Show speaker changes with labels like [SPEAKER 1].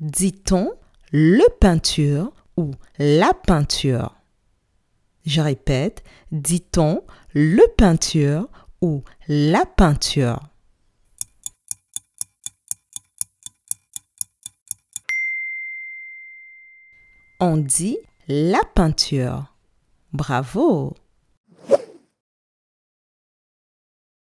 [SPEAKER 1] Dit-on le peinture ou la peinture? Je répète, dit-on le peinture ou la peinture? On dit la peinture. Bravo!